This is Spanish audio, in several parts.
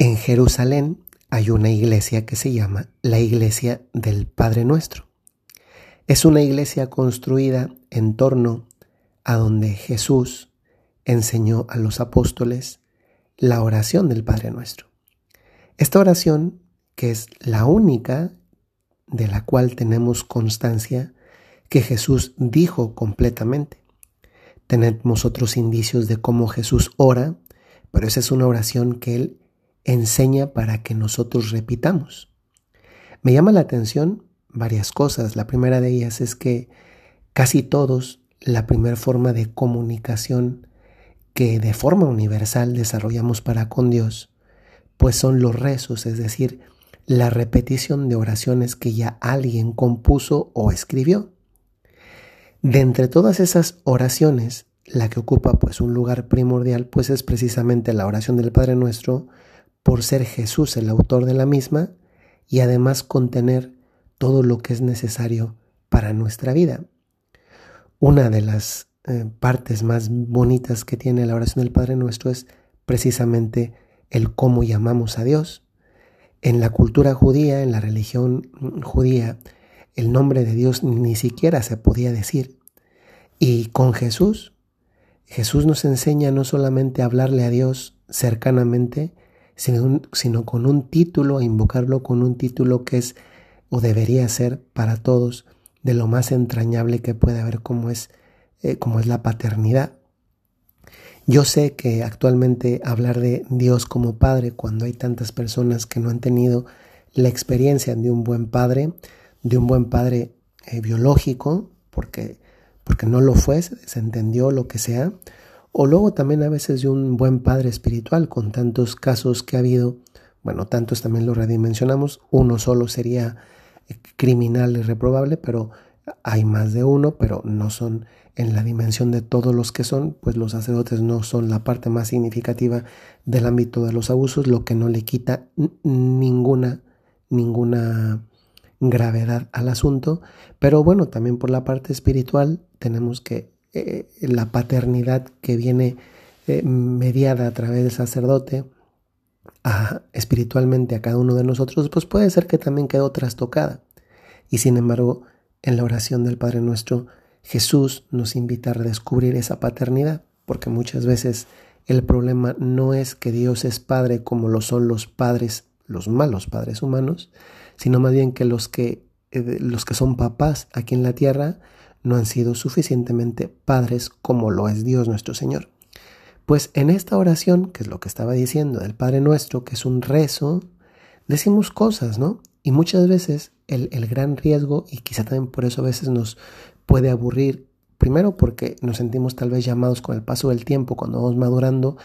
En Jerusalén hay una iglesia que se llama la iglesia del Padre Nuestro. Es una iglesia construida en torno a donde Jesús enseñó a los apóstoles la oración del Padre Nuestro. Esta oración, que es la única de la cual tenemos constancia que Jesús dijo completamente. Tenemos otros indicios de cómo Jesús ora, pero esa es una oración que Él enseña para que nosotros repitamos. Me llama la atención varias cosas. La primera de ellas es que casi todos la primera forma de comunicación que de forma universal desarrollamos para con Dios, pues son los rezos, es decir, la repetición de oraciones que ya alguien compuso o escribió. De entre todas esas oraciones, la que ocupa pues un lugar primordial pues es precisamente la oración del Padre Nuestro por ser Jesús el autor de la misma y además contener todo lo que es necesario para nuestra vida. Una de las eh, partes más bonitas que tiene la oración del Padre Nuestro es precisamente el cómo llamamos a Dios. En la cultura judía, en la religión judía, el nombre de Dios ni siquiera se podía decir. Y con Jesús, Jesús nos enseña no solamente a hablarle a Dios cercanamente, sino, con un título, a invocarlo con un título que es o debería ser para todos de lo más entrañable que puede haber como es, eh, como es la paternidad. Yo sé que actualmente hablar de Dios como Padre, cuando hay tantas personas que no han tenido la experiencia de un buen padre, de un buen padre eh, biológico, porque, porque no lo fue, se entendió lo que sea, o luego también a veces de un buen padre espiritual, con tantos casos que ha habido, bueno, tantos también lo redimensionamos, uno solo sería eh, criminal y reprobable, pero hay más de uno, pero no son en la dimensión de todos los que son, pues los sacerdotes no son la parte más significativa del ámbito de los abusos, lo que no le quita ninguna, ninguna gravedad al asunto. Pero bueno, también por la parte espiritual tenemos que eh, la paternidad que viene eh, mediada a través del sacerdote espiritualmente a cada uno de nosotros, pues puede ser que también quedó trastocada. Y sin embargo, en la oración del Padre Nuestro, Jesús nos invita a redescubrir esa paternidad, porque muchas veces el problema no es que Dios es Padre como lo son los padres, los malos padres humanos, sino más bien que los que, eh, los que son papás aquí en la tierra no han sido suficientemente padres como lo es Dios nuestro Señor. Pues en esta oración, que es lo que estaba diciendo del Padre Nuestro, que es un rezo, decimos cosas, ¿no? Y muchas veces el, el gran riesgo, y quizá también por eso a veces nos puede aburrir, primero porque nos sentimos tal vez llamados con el paso del tiempo, cuando vamos madurando,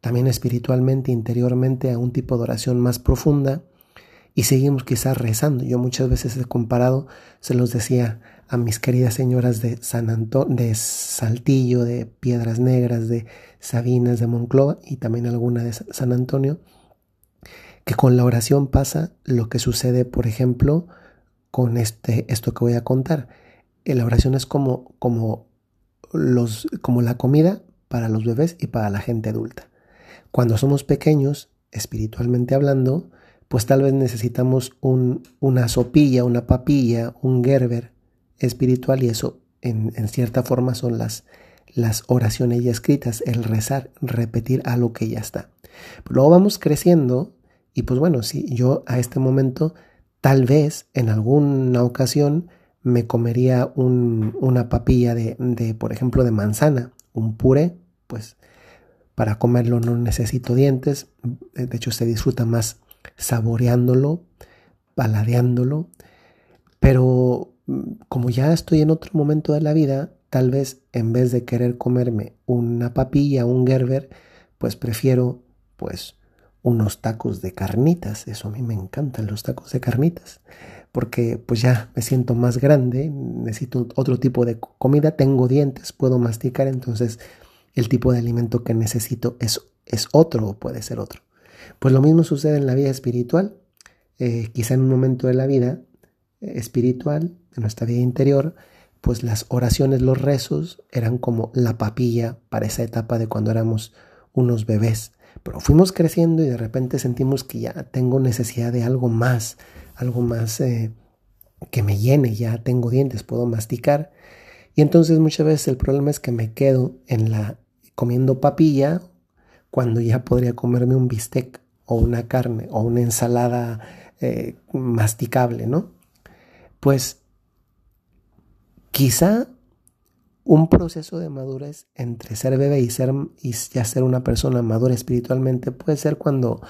también espiritualmente, interiormente, a un tipo de oración más profunda, y seguimos quizás rezando. Yo muchas veces he comparado, se los decía a mis queridas señoras de San Antonio, de Saltillo, de Piedras Negras, de Sabinas, de Monclova y también alguna de San Antonio, que con la oración pasa lo que sucede, por ejemplo, con este, esto que voy a contar. Eh, la oración es como, como, los, como la comida para los bebés y para la gente adulta. Cuando somos pequeños, espiritualmente hablando, pues tal vez necesitamos un, una sopilla, una papilla, un gerber espiritual y eso en, en, cierta forma son las, las oraciones ya escritas, el rezar, repetir algo que ya está. luego vamos creciendo y pues bueno, si yo a este momento tal vez en alguna ocasión me comería un, una papilla de, de, por ejemplo, de manzana, un puré, pues para comerlo no necesito dientes, de hecho se disfruta más saboreándolo, paladeándolo, pero como ya estoy en otro momento de la vida, tal vez en vez de querer comerme una papilla, un gerber, pues prefiero pues unos tacos de carnitas. Eso a mí me encantan los tacos de carnitas. Porque pues ya me siento más grande, necesito otro tipo de comida, tengo dientes, puedo masticar, entonces el tipo de alimento que necesito es, es otro o puede ser otro. Pues lo mismo sucede en la vida espiritual. Eh, quizá en un momento de la vida espiritual, de nuestra vida interior, pues las oraciones, los rezos eran como la papilla para esa etapa de cuando éramos unos bebés Pero fuimos creciendo y de repente sentimos que ya tengo necesidad de algo más, algo más eh, que me llene, ya tengo dientes, puedo masticar. Y entonces muchas veces el problema es que me quedo en la comiendo papilla cuando ya podría comerme un bistec o una carne o una ensalada eh, masticable, ¿no? Pues quizá un proceso de madurez entre ser bebé y, ser, y ya ser una persona madura espiritualmente puede ser cuando,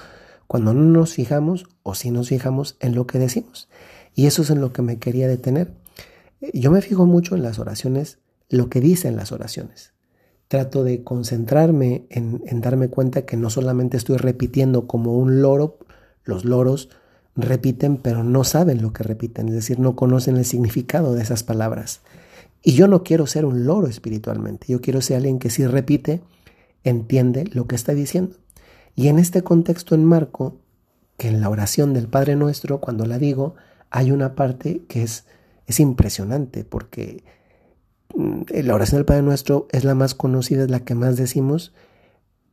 cuando no nos fijamos o si nos fijamos en lo que decimos. Y eso es en lo que me quería detener. Yo me fijo mucho en las oraciones, lo que dicen las oraciones. Trato de concentrarme en, en darme cuenta que no solamente estoy repitiendo como un loro, los loros repiten pero no saben lo que repiten, es decir, no conocen el significado de esas palabras. Y yo no quiero ser un loro espiritualmente, yo quiero ser alguien que si repite, entiende lo que está diciendo. Y en este contexto en Marco, que en la oración del Padre Nuestro, cuando la digo, hay una parte que es, es impresionante, porque mm, la oración del Padre Nuestro es la más conocida, es la que más decimos,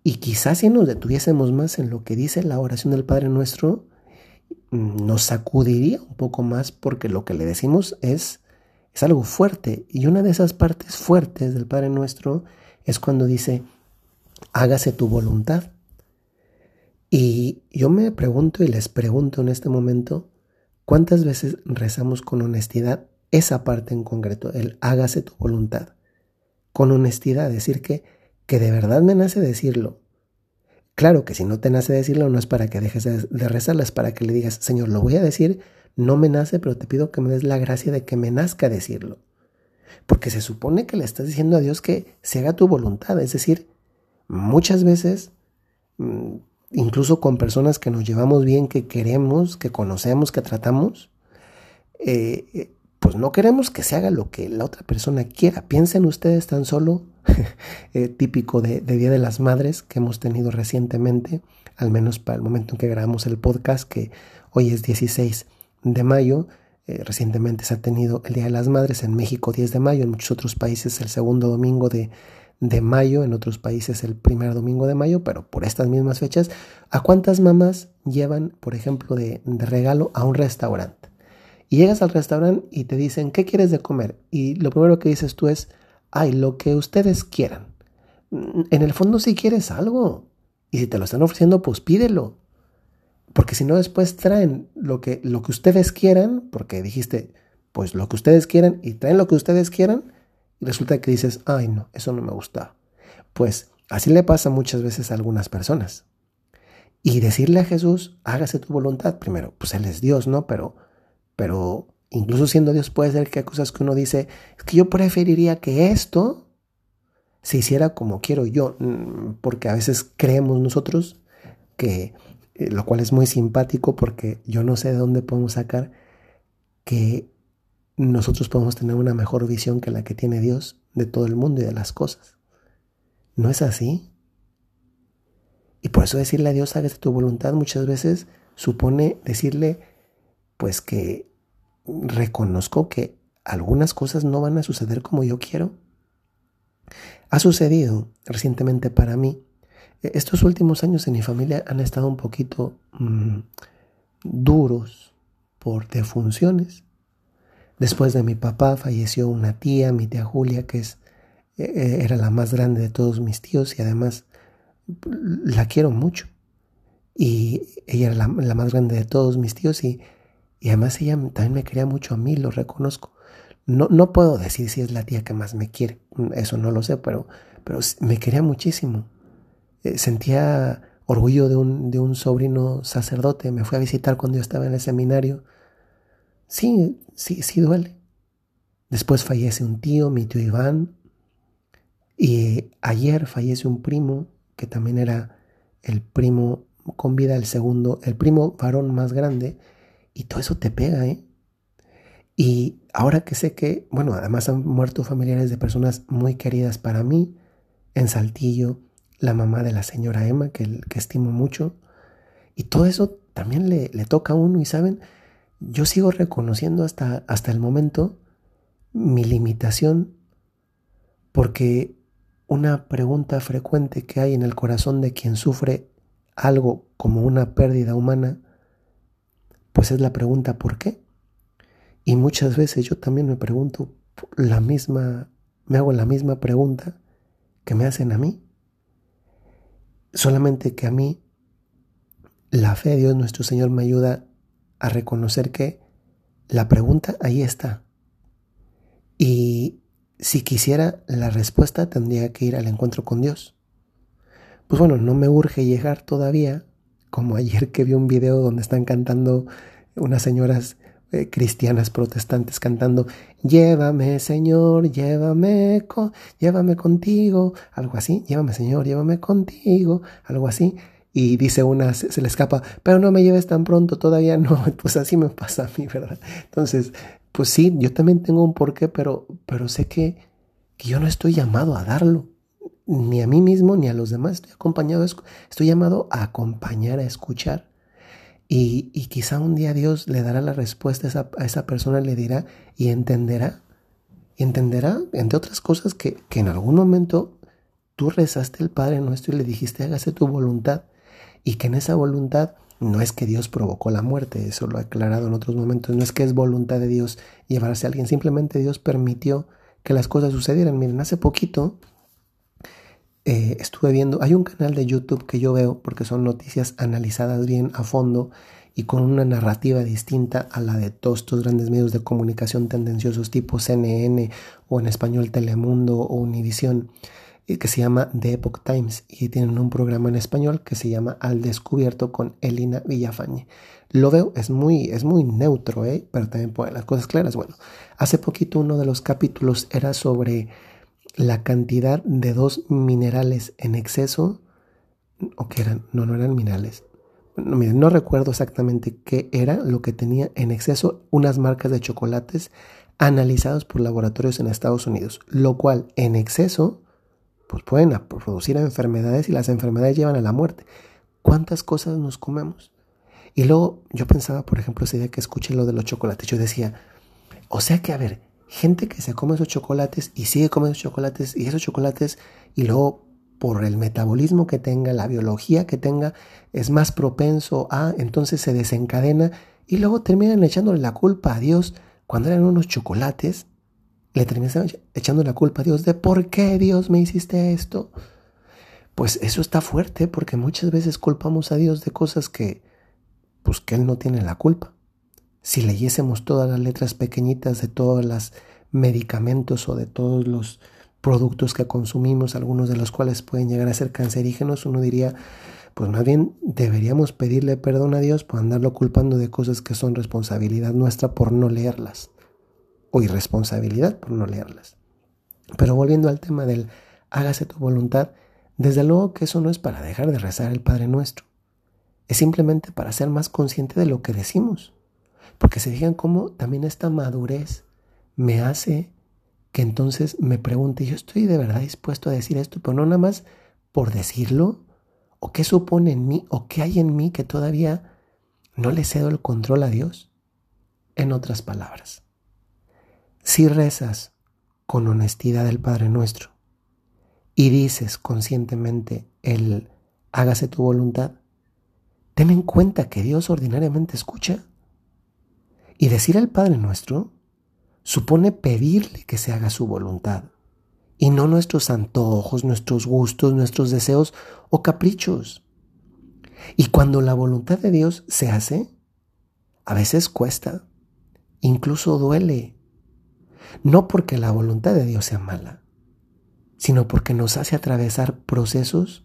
y quizás si nos detuviésemos más en lo que dice la oración del Padre Nuestro, nos sacudiría un poco más porque lo que le decimos es es algo fuerte. Y una de esas partes fuertes del Padre Nuestro es cuando dice, hágase tu voluntad. Y yo me pregunto y les pregunto en este momento, ¿cuántas veces rezamos con honestidad esa parte en concreto, el hágase tu voluntad? Con honestidad, decir que, que de verdad me nace decirlo. Claro que si no te nace decirlo no es para que dejes de, rezarla, es para que le digas, Señor, lo voy a decir no me nace, pero te pido que me des la gracia de que me nazca decirlo. Porque se supone que le estás diciendo a Dios que se haga tu voluntad. Es decir, muchas veces, mm, incluso con personas que nos llevamos bien, que queremos, que conocemos, que tratamos, eh, eh, pues no queremos que se haga lo que la otra persona quiera. Piensen ustedes tan solo, eh, típico de, Día de las Madres que hemos tenido recientemente, al menos para el momento en que grabamos el podcast, que hoy es 16 de mayo. Eh, recientemente se ha tenido el Día de las Madres en México 10 de mayo, en muchos otros países el segundo domingo de, mayo, en otros países el primer domingo de mayo, pero por estas mismas fechas, ¿a cuántas mamás llevan, por ejemplo, de regalo a un restaurante? Y llegas al restaurante y te dicen, ¿qué quieres de comer? Y lo primero que dices tú es, ay, lo que ustedes quieran. Mm, en el fondo si quieres algo. Y si te lo están ofreciendo, pues pídelo. Porque si no, después traen lo que, lo que ustedes quieran, porque dijiste, pues lo que ustedes quieran, y traen lo que ustedes quieran, y resulta que dices, ay no, eso no me gusta. Pues así le pasa muchas veces a algunas personas. Y decirle a Jesús, hágase tu voluntad, primero, pues Él es Dios, ¿no? Pero, pero incluso siendo Dios puede ser que hay cosas que uno dice, es que yo preferiría que esto se hiciera como quiero yo, mm, porque a veces creemos nosotros que eh, lo cual es muy simpático porque yo no sé de dónde podemos sacar que nosotros podemos tener una mejor visión que la que tiene Dios de todo el mundo y de las cosas. ¿No es así? Y por eso decirle a Dios, hágase tu voluntad, muchas veces supone decirle, pues que reconozco que algunas cosas no van a suceder como yo quiero. Ha sucedido recientemente para mí e-, estos últimos años en mi familia han estado un poquito mmm, duros por defunciones. Después de mi papá falleció una tía, mi tía Julia, que es, e-, e-, era la más grande de todos mis tíos y además la quiero mucho. Y ella era la, la más grande de todos mis tíos y, y, además ella también me quería mucho a mí, lo reconozco. No, no puedo decir si es la tía que más me quiere, eso no lo sé, pero, pero me quería muchísimo. Eh, sentía orgullo de un, de un sobrino sacerdote. Me fui a visitar cuando yo estaba en el seminario. Sí, sí, sí duele. Después fallece un tío, mi tío Iván. Y ayer fallece un primo, que también era el primo con vida, el segundo, el primo varón más grande. Y todo eso te pega, ¿eh? Y ahora que sé que, bueno, además han muerto familiares de personas muy queridas para mí, en Saltillo, la mamá de la señora Emma, que, que estimo mucho. Y todo eso también le, le, toca a uno y saben, yo sigo reconociendo hasta, hasta el momento mi limitación porque una pregunta frecuente que hay en el corazón de quien sufre algo como una pérdida humana, pues es la pregunta ¿por qué? Y muchas veces yo también me pregunto la misma, me hago la misma pregunta que me hacen a mí. Solamente que a mí la fe de Dios nuestro Señor me ayuda a reconocer que la pregunta ahí está. Y si quisiera la respuesta tendría que ir al encuentro con Dios. Pues bueno, no me urge llegar todavía, como ayer que vi un video donde están cantando unas señoras eh, cristianas protestantes cantando, llévame Señor, llévame, llévame contigo, algo así, llévame Señor, llévame contigo, algo así. Y dice una, se, le escapa, pero no me lleves tan pronto, todavía no, pues así me pasa a mí, ¿verdad? Entonces, pues sí, yo también tengo un porqué, pero, pero sé que, que yo no estoy llamado a darlo ni a mí mismo ni a los demás. Estoy acompañado, estoy llamado a acompañar, a escuchar. Y, y quizá un día Dios le dará la respuesta a esa, persona, le dirá y entenderá. Y entenderá, entre otras cosas, que, que en algún momento tú rezaste el Padre nuestro y le dijiste, hágase tu voluntad. Y que en esa voluntad no es que Dios provocó la muerte, eso lo he aclarado en otros momentos, no es que es voluntad de Dios llevarse a alguien, simplemente Dios permitió que las cosas sucedieran. Miren, hace poquito eh, estuve viendo, hay un canal de YouTube que yo veo porque son noticias analizadas bien a fondo y con una narrativa distinta a la de todos estos grandes medios de comunicación tendenciosos tipo CNN o en español Telemundo o Univisión eh, que se llama The Epoch Times y tienen un programa en español que se llama Al Descubierto con Elina Villafañe. Lo veo, es muy, es muy neutro, ¿eh? pero también pone las cosas claras. Bueno, hace poquito uno de los capítulos era sobre la cantidad de dos minerales en exceso, o que eran, no, no eran minerales. No, recuerdo exactamente qué era lo que tenía en exceso unas marcas de chocolates analizados por laboratorios en Estados Unidos, lo cual en exceso pues pueden producir enfermedades y las enfermedades llevan a la muerte. ¿Cuántas cosas nos comemos? Y luego yo pensaba, por ejemplo, ese día que escuché lo de los chocolates, yo decía, o sea que, a ver, gente que se come esos chocolates y sigue comiendo esos chocolates y esos chocolates y luego por el metabolismo que tenga, la biología que tenga, es más propenso a, entonces se desencadena y luego terminan echándole la culpa a Dios cuando eran unos chocolates, le terminan echando la culpa a Dios de por qué Dios me hiciste esto. Pues eso está fuerte porque muchas veces culpamos a Dios de cosas que, pues que Él no tiene la culpa. Si leyésemos todas las letras pequeñitas de todos los medicamentos o de todos los productos que consumimos, algunos de los cuales pueden llegar a ser cancerígenos, uno diría, pues más bien deberíamos pedirle perdón a Dios por andarlo culpando de cosas que son responsabilidad nuestra por no leerlas, o irresponsabilidad por no leerlas. Pero volviendo al tema del hágase tu voluntad, desde luego que eso no es para dejar de rezar el Padre Nuestro, es simplemente para ser más consciente de lo que decimos. Porque se fijan cómo también esta madurez me hace que entonces me pregunte, yo estoy de verdad dispuesto a decir esto, pero no nada más por decirlo, o qué supone en mí, o qué hay en mí que todavía no le cedo el control a Dios. En otras palabras, si rezas con honestidad el Padre Nuestro y dices conscientemente el hágase tu voluntad, ten en cuenta que Dios ordinariamente escucha. Y decir al Padre nuestro supone pedirle que se haga su voluntad y no nuestros antojos, nuestros gustos, nuestros deseos o caprichos. Y cuando la voluntad de Dios se hace, a veces cuesta, incluso duele, no porque la voluntad de Dios sea mala, sino porque nos hace atravesar procesos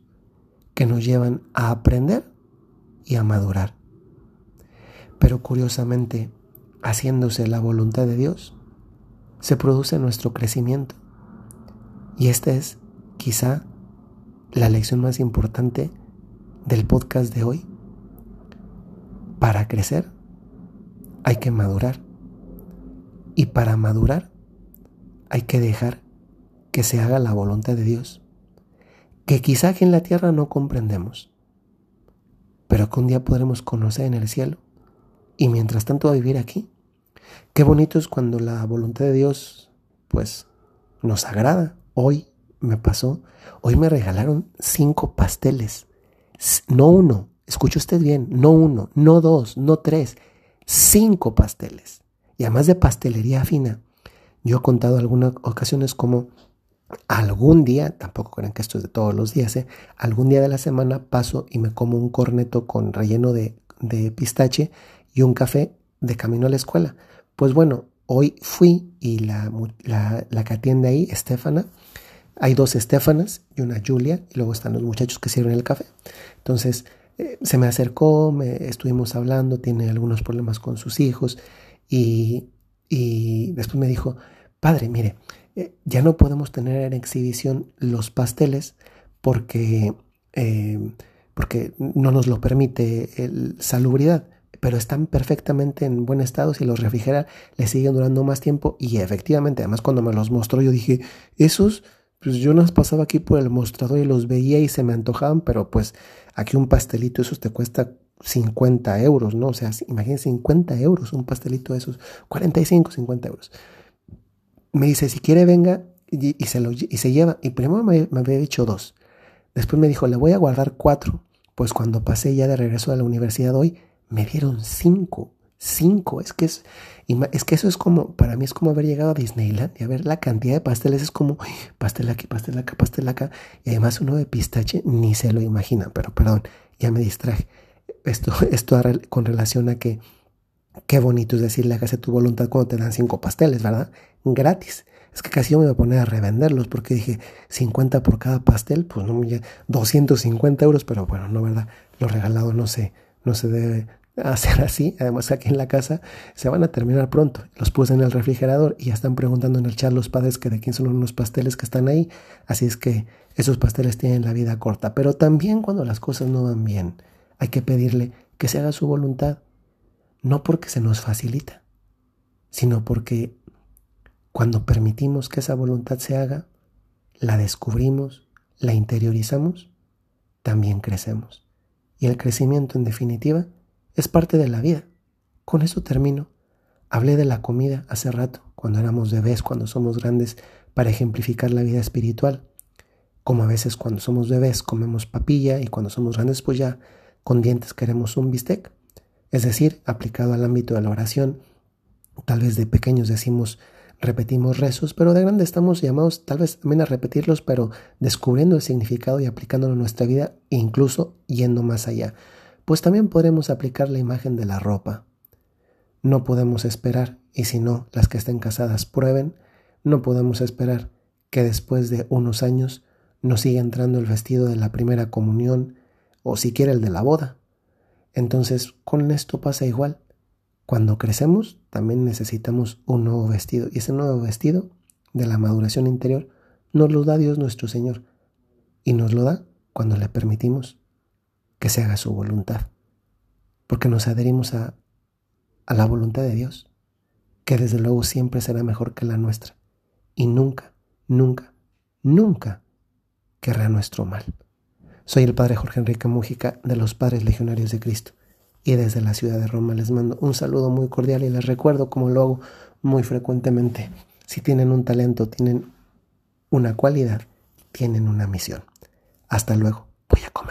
que nos llevan a aprender y a madurar. Pero curiosamente, haciéndose la voluntad de Dios, se produce nuestro crecimiento. Y esta es quizá la lección más importante del podcast de hoy. Para crecer hay que madurar. Y para madurar hay que dejar que se haga la voluntad de Dios, que quizá aquí en la tierra no comprendemos, pero que un día podremos conocer en el cielo y mientras tanto a vivir aquí. Qué bonito es cuando la voluntad de Dios pues nos agrada. Hoy me pasó, hoy me regalaron cinco pasteles, no uno, escuche usted bien, no uno, no dos, no tres, cinco pasteles. Y además de pastelería fina, yo he contado algunas ocasiones como algún día, tampoco crean que esto es de todos los días, ¿eh? algún día de la semana paso y me como un corneto con relleno de, de pistache y un café de camino a la escuela. Pues bueno, hoy fui y la, la, que atiende ahí, Estefana, hay dos Estefanas y una Julia, y luego están los muchachos que sirven el café. Entonces, eh, se me acercó, me, estuvimos hablando, tiene algunos problemas con sus hijos, y, y después me dijo, padre, mire, eh, ya no podemos tener en exhibición los pasteles porque, eh, porque no nos lo permite el salubridad, pero están perfectamente en buen estado. Si los refrigera, le siguen durando más tiempo. Y efectivamente, además, cuando me los mostró, yo dije, esos, pues yo nos pasaba aquí por el mostrador y los veía y se me antojaban, pero pues aquí un pastelito, esos te cuesta 50 euros, ¿no? O sea, imagínense 50 euros, un pastelito de esos, 45, 50 euros me dice, si quiere venga y, se, lo, y se lleva. Y primero me, había dicho dos. Después me dijo, le voy a guardar cuatro. Pues cuando pasé ya de regreso a la universidad hoy, me dieron cinco. Cinco. Es que, es, es que eso es como, para mí es como haber llegado a Disneyland y a ver la cantidad de pasteles. Es como pastel aquí, pastel acá, pastel acá. Y además uno de pistache ni se lo imagina. Pero perdón, ya me distraje. Esto, esto con relación a que Qué bonito es decirle, hágase tu voluntad cuando te dan cinco pasteles, ¿verdad? Gratis. Es que casi yo me iba a poner a revenderlos porque dije 50 por cada pastel, pues no, me 250 euros, pero bueno, no, ¿verdad? Lo regalado no se, no se debe hacer así. Además, aquí en la casa se van a terminar pronto. Los puse en el refrigerador y ya están preguntando en el chat los padres que de quién son unos pasteles que están ahí. Así es que esos pasteles tienen la vida corta. Pero también cuando las cosas no van bien, hay que pedirle que se haga su voluntad no porque se nos facilita, sino porque cuando permitimos que esa voluntad se haga, la descubrimos, la interiorizamos, también crecemos. Y el crecimiento, en definitiva, es parte de la vida. Con eso termino. Hablé de la comida hace rato, cuando éramos bebés, cuando somos grandes, para ejemplificar la vida espiritual. Como a veces cuando somos bebés comemos papilla y cuando somos grandes pues ya con dientes queremos un bistec. Es decir, aplicado al ámbito de la oración, tal vez de pequeños decimos, repetimos rezos, pero de grande estamos llamados tal vez también a repetirlos, pero descubriendo el significado y aplicándolo en nuestra vida, incluso yendo más allá. Pues también podremos aplicar la imagen de la ropa. No podemos esperar, y si no, las que estén casadas prueben, no podemos esperar que después de unos años nos siga entrando el vestido de la primera comunión o siquiera el de la boda. Entonces, con esto pasa igual. Cuando crecemos, también necesitamos un nuevo vestido. Y ese nuevo vestido de la maduración interior nos lo da Dios nuestro Señor. Y nos lo da cuando le permitimos que se haga su voluntad. Porque nos adherimos a, a la voluntad de Dios, que desde luego siempre será mejor que la nuestra. Y nunca, nunca, nunca querrá nuestro mal. Soy el Padre Jorge Enrique Mújica de los Padres Legionarios de Cristo y desde la ciudad de Roma les mando un saludo muy cordial y les recuerdo como lo hago muy frecuentemente. Si tienen un talento, tienen una cualidad, tienen una misión. Hasta luego, voy a comer.